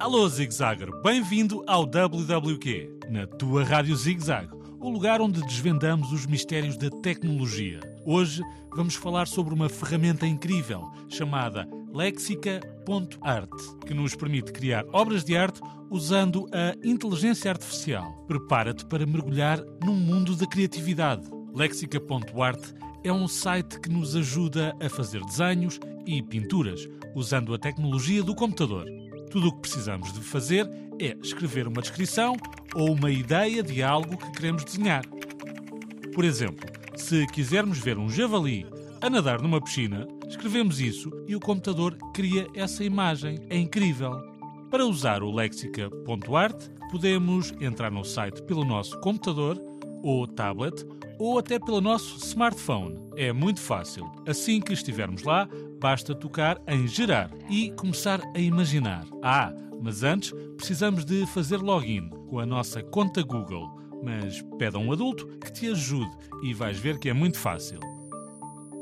Alô Zigzagger, bem-vindo ao WWQ, na tua Rádio Zigzag, o lugar onde desvendamos os mistérios da tecnologia. Hoje vamos falar sobre uma ferramenta incrível chamada Lexica.art, que nos permite criar obras de arte usando a inteligência artificial. Prepara-te para mergulhar num mundo da criatividade. Lexica.art é um site que nos ajuda a fazer desenhos e pinturas usando a tecnologia do computador. Tudo o que precisamos de fazer é escrever uma descrição ou uma ideia de algo que queremos desenhar. Por exemplo, se quisermos ver um javali a nadar numa piscina, escrevemos isso e o computador cria essa imagem. É incrível! Para usar o lexica.art, podemos entrar no site pelo nosso computador ou tablet ou até pelo nosso smartphone. É muito fácil. Assim que estivermos lá, basta tocar em Gerar e começar a imaginar. Ah, mas antes precisamos de fazer login com a nossa conta Google. Mas pede a um adulto que te ajude e vais ver que é muito fácil.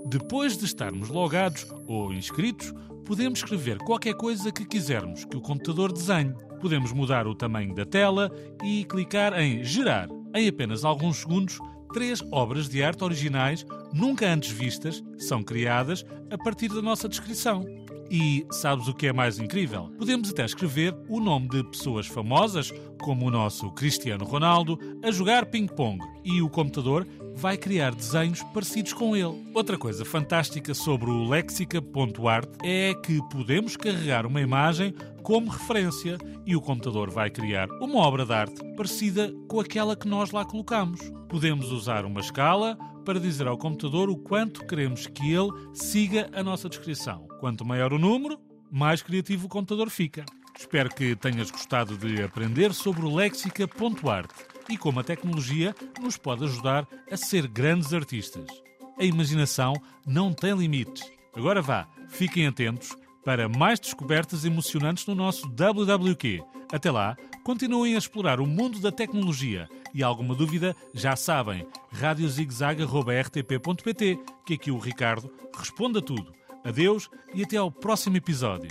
Depois de estarmos logados ou inscritos, podemos escrever qualquer coisa que quisermos que o computador desenhe. Podemos mudar o tamanho da tela e clicar em Gerar. Em apenas alguns segundos, três obras de arte originais, nunca antes vistas, são criadas a partir da nossa descrição. E sabes o que é mais incrível? Podemos até escrever o nome de pessoas famosas, como o nosso Cristiano Ronaldo, a jogar ping-pong e o computador vai criar desenhos parecidos com ele. Outra coisa fantástica sobre o lexica.art é que podemos carregar uma imagem como referência e o computador vai criar uma obra de arte parecida com aquela que nós lá colocamos. Podemos usar uma escala para dizer ao computador o quanto queremos que ele siga a nossa descrição. Quanto maior o número, mais criativo o computador fica. Espero que tenhas gostado de aprender sobre o lexica.art e como a tecnologia nos pode ajudar a ser grandes artistas. A imaginação não tem limites. Agora vá, fiquem atentos para mais descobertas emocionantes no nosso WWQ. Até lá, continuem a explorar o mundo da tecnologia e alguma dúvida, já sabem, radiozigzag.rtp.pt, que aqui o Ricardo responde a tudo. Adeus e até ao próximo episódio.